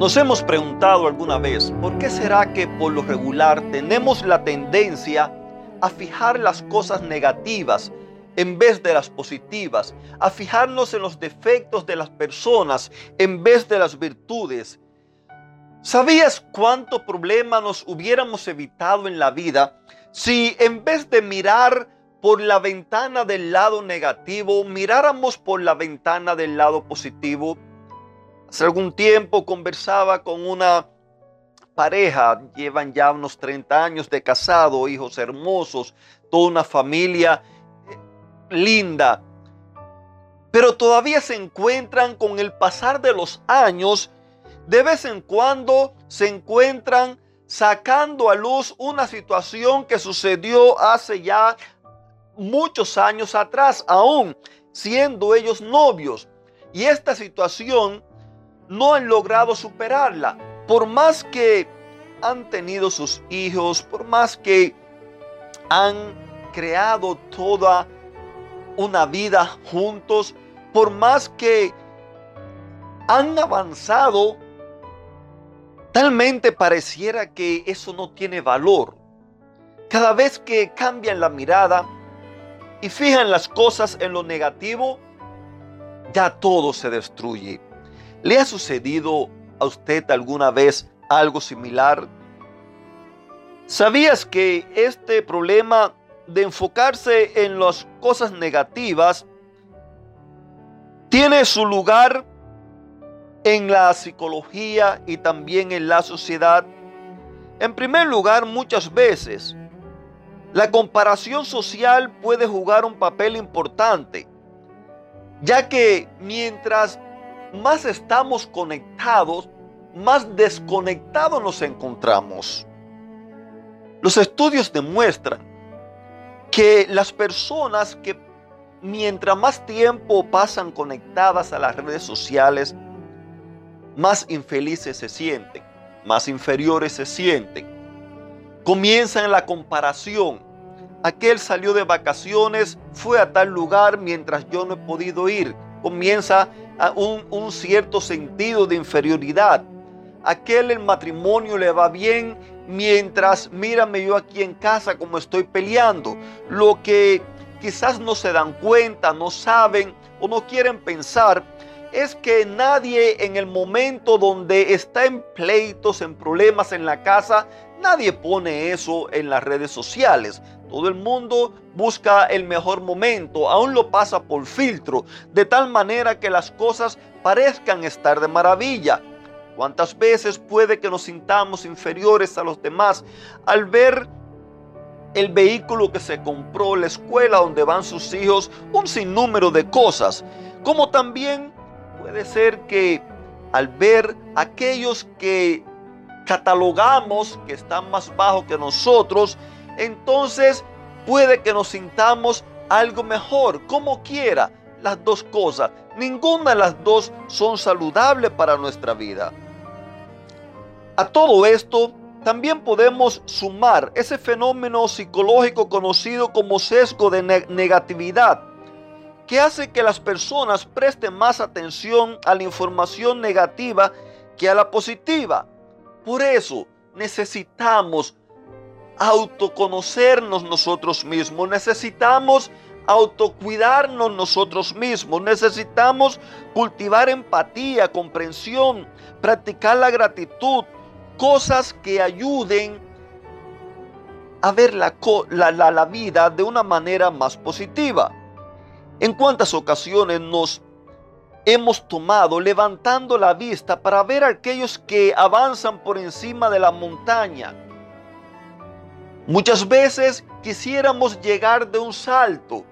Nos hemos preguntado alguna vez, ¿por qué será que por lo regular tenemos la tendencia a fijar las cosas negativas en vez de las positivas, a fijarnos en los defectos de las personas en vez de las virtudes? ¿Sabías cuánto problema nos hubiéramos evitado en la vida si en vez de mirar por la ventana del lado negativo, miráramos por la ventana del lado positivo? Hace algún tiempo conversaba con una pareja, llevan ya unos 30 años de casado, hijos hermosos, toda una familia eh, linda, pero todavía se encuentran con el pasar de los años, de vez en cuando se encuentran sacando a luz una situación que sucedió hace ya muchos años atrás, aún siendo ellos novios. Y esta situación no han logrado superarla. Por más que han tenido sus hijos, por más que han creado toda una vida juntos, por más que han avanzado, talmente pareciera que eso no tiene valor. Cada vez que cambian la mirada y fijan las cosas en lo negativo, ya todo se destruye. ¿Le ha sucedido a usted alguna vez algo similar? ¿Sabías que este problema de enfocarse en las cosas negativas tiene su lugar en la psicología y también en la sociedad? En primer lugar, muchas veces la comparación social puede jugar un papel importante, ya que mientras más estamos conectados, más desconectados nos encontramos. Los estudios demuestran que las personas que mientras más tiempo pasan conectadas a las redes sociales, más infelices se sienten, más inferiores se sienten. Comienzan la comparación. Aquel salió de vacaciones, fue a tal lugar mientras yo no he podido ir. Comienza un, cierto sentido de inferioridad. Aquel el matrimonio le va bien mientras mírame yo aquí en casa como estoy peleando. Lo que quizás no se dan cuenta, no saben o no quieren pensar es que nadie en el momento donde está en pleitos, en problemas en la casa, nadie pone eso en las redes sociales. Todo el mundo busca el mejor momento, aún lo pasa por filtro, de tal manera que las cosas parezcan estar de maravilla. ¿Cuántas veces puede que nos sintamos inferiores a los demás al ver el vehículo que se compró, la escuela donde van sus hijos, un sinnúmero de cosas? Como también puede ser que al ver aquellos que catalogamos que están más bajo que nosotros, entonces puede que nos sintamos algo mejor, como quiera, las dos cosas. Ninguna de las dos son saludables para nuestra vida. A todo esto, también podemos sumar ese fenómeno psicológico conocido como sesgo de negatividad, que hace que las personas presten más atención a la información negativa que a la positiva. Por eso necesitamos autoconocernos nosotros mismos, necesitamos autocuidarnos nosotros mismos, necesitamos cultivar empatía, comprensión, practicar la gratitud, cosas que ayuden a ver la, la, la vida de una manera más positiva. En cuántas ocasiones nos hemos tomado levantando la vista para ver a aquellos que avanzan por encima de la montaña, Muchas veces quisiéramos llegar de un salto,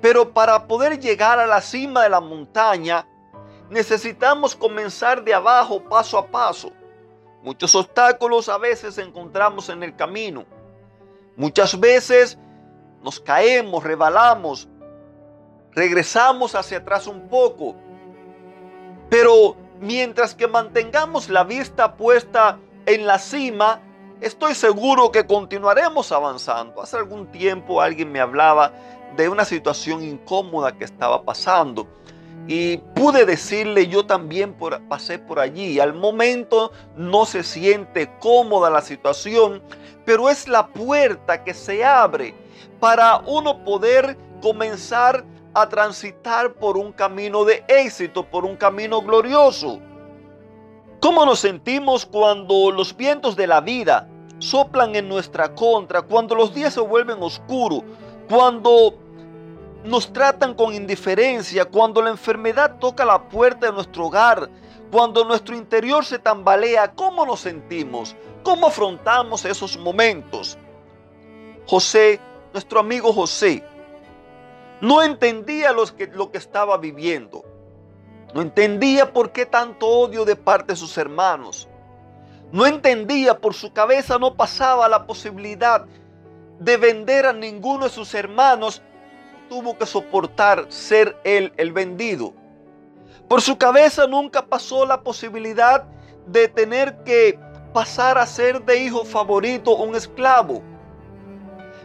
pero para poder llegar a la cima de la montaña necesitamos comenzar de abajo paso a paso. Muchos obstáculos a veces encontramos en el camino. Muchas veces nos caemos, rebalamos, regresamos hacia atrás un poco. Pero mientras que mantengamos la vista puesta en la cima, estoy seguro que continuaremos avanzando. Hace algún tiempo alguien me hablaba de una situación incómoda que estaba pasando. Y pude decirle, yo también pasé por allí. Al momento no se siente cómoda la situación, pero es la puerta que se abre para uno poder comenzar a transitar por un camino de éxito, por un camino glorioso. ¿Cómo nos sentimos cuando los vientos de la vida soplan en nuestra contra, cuando los días se vuelven oscuros, cuando nos tratan con indiferencia, cuando la enfermedad toca la puerta de nuestro hogar, cuando nuestro interior se tambalea, ¿cómo nos sentimos? ¿Cómo afrontamos esos momentos? José, nuestro amigo José, no entendía lo que estaba viviendo. No entendía por qué tanto odio de parte de sus hermanos. No entendía, por su cabeza no pasaba la posibilidad de vender a ninguno de sus hermanos. Tuvo que soportar ser él el vendido. Por su cabeza nunca pasó la posibilidad de tener que pasar a ser de hijo favorito un esclavo.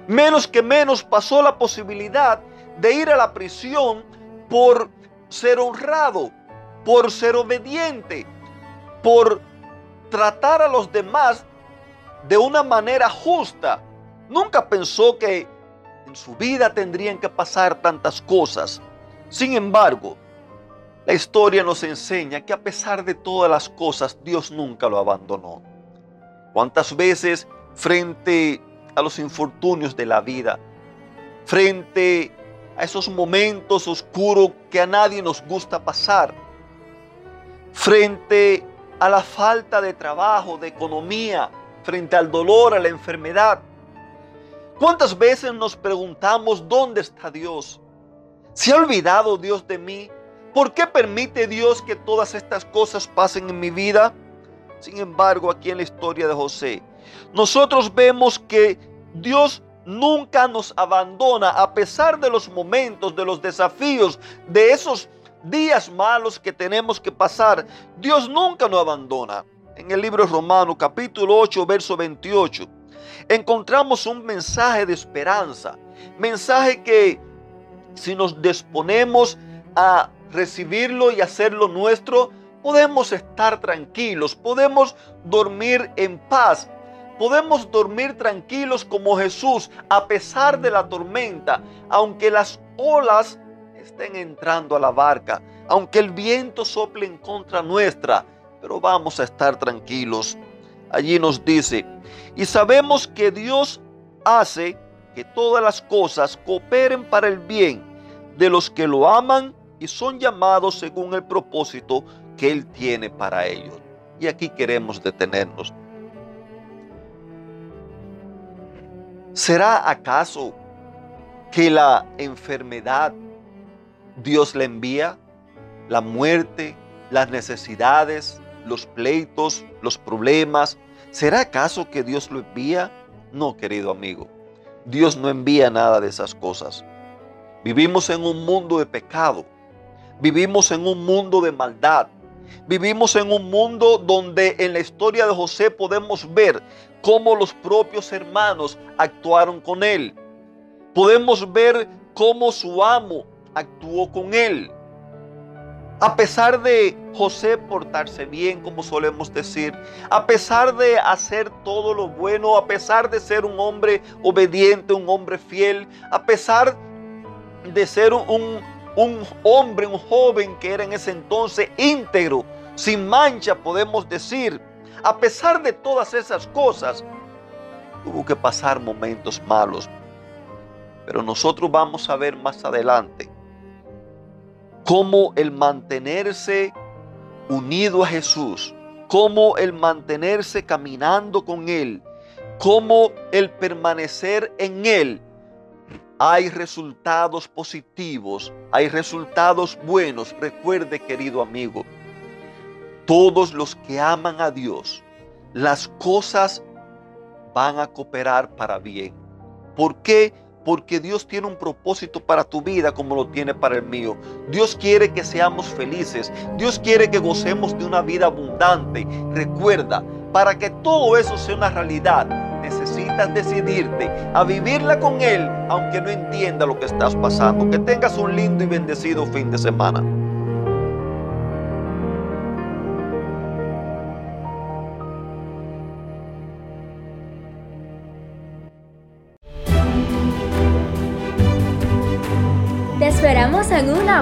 Menos que menos pasó la posibilidad de ir a la prisión por ser honrado, por ser obediente, por tratar a los demás de una manera justa. Nunca pensó que en su vida tendrían que pasar tantas cosas. Sin embargo, la historia nos enseña que a pesar de todas las cosas, Dios nunca lo abandonó. ¿Cuántas veces frente a los infortunios de la vida, frente a esos momentos oscuros que a nadie nos gusta pasar, frente a la falta de trabajo, de economía, frente al dolor, a la enfermedad. ¿Cuántas veces nos preguntamos dónde está Dios? ¿Se ha olvidado Dios de mí? ¿Por qué permite Dios que todas estas cosas pasen en mi vida? Sin embargo, aquí en la historia de José, nosotros vemos que Dios nunca nos abandona a pesar de los momentos, de los desafíos, de esos días malos que tenemos que pasar. Dios nunca nos abandona. En el libro romano capítulo 8 verso 28 encontramos un mensaje de esperanza. Mensaje que si nos disponemos a recibirlo y hacerlo nuestro, podemos estar tranquilos, podemos dormir en paz, Podemos dormir tranquilos como Jesús a pesar de la tormenta, aunque las olas estén entrando a la barca, aunque el viento sople en contra nuestra, pero vamos a estar tranquilos. Allí nos dice, y sabemos que Dios hace que todas las cosas cooperen para el bien de los que lo aman y son llamados según el propósito que Él tiene para ellos. Y aquí queremos detenernos. ¿Será acaso que la enfermedad Dios le envía? La muerte, las necesidades, los pleitos, los problemas. ¿Será acaso que Dios lo envía? No, querido amigo. Dios no envía nada de esas cosas. Vivimos en un mundo de pecado. Vivimos en un mundo de maldad. Vivimos en un mundo donde en la historia de José podemos ver cómo los propios hermanos actuaron con él. Podemos ver cómo su amo actuó con él. A pesar de José portarse bien, como solemos decir, a pesar de hacer todo lo bueno, a pesar de ser un hombre obediente, un hombre fiel, a pesar de ser un, un hombre, un joven que era en ese entonces íntegro, sin mancha, podemos decir. A pesar de todas esas cosas, tuvo que pasar momentos malos. Pero nosotros vamos a ver más adelante cómo el mantenerse unido a Jesús, cómo el mantenerse caminando con Él, cómo el permanecer en Él hay resultados positivos, hay resultados buenos. Recuerde, querido amigo, todos los que aman a Dios, las cosas van a cooperar para bien. ¿Por qué? Porque Dios tiene un propósito para tu vida como lo tiene para el mío. Dios quiere que seamos felices. Dios quiere que gocemos de una vida abundante. Recuerda, para que todo eso sea una realidad, necesitas decidirte a vivirla con Él, aunque no entienda lo que estás pasando. Que tengas un lindo y bendecido fin de semana.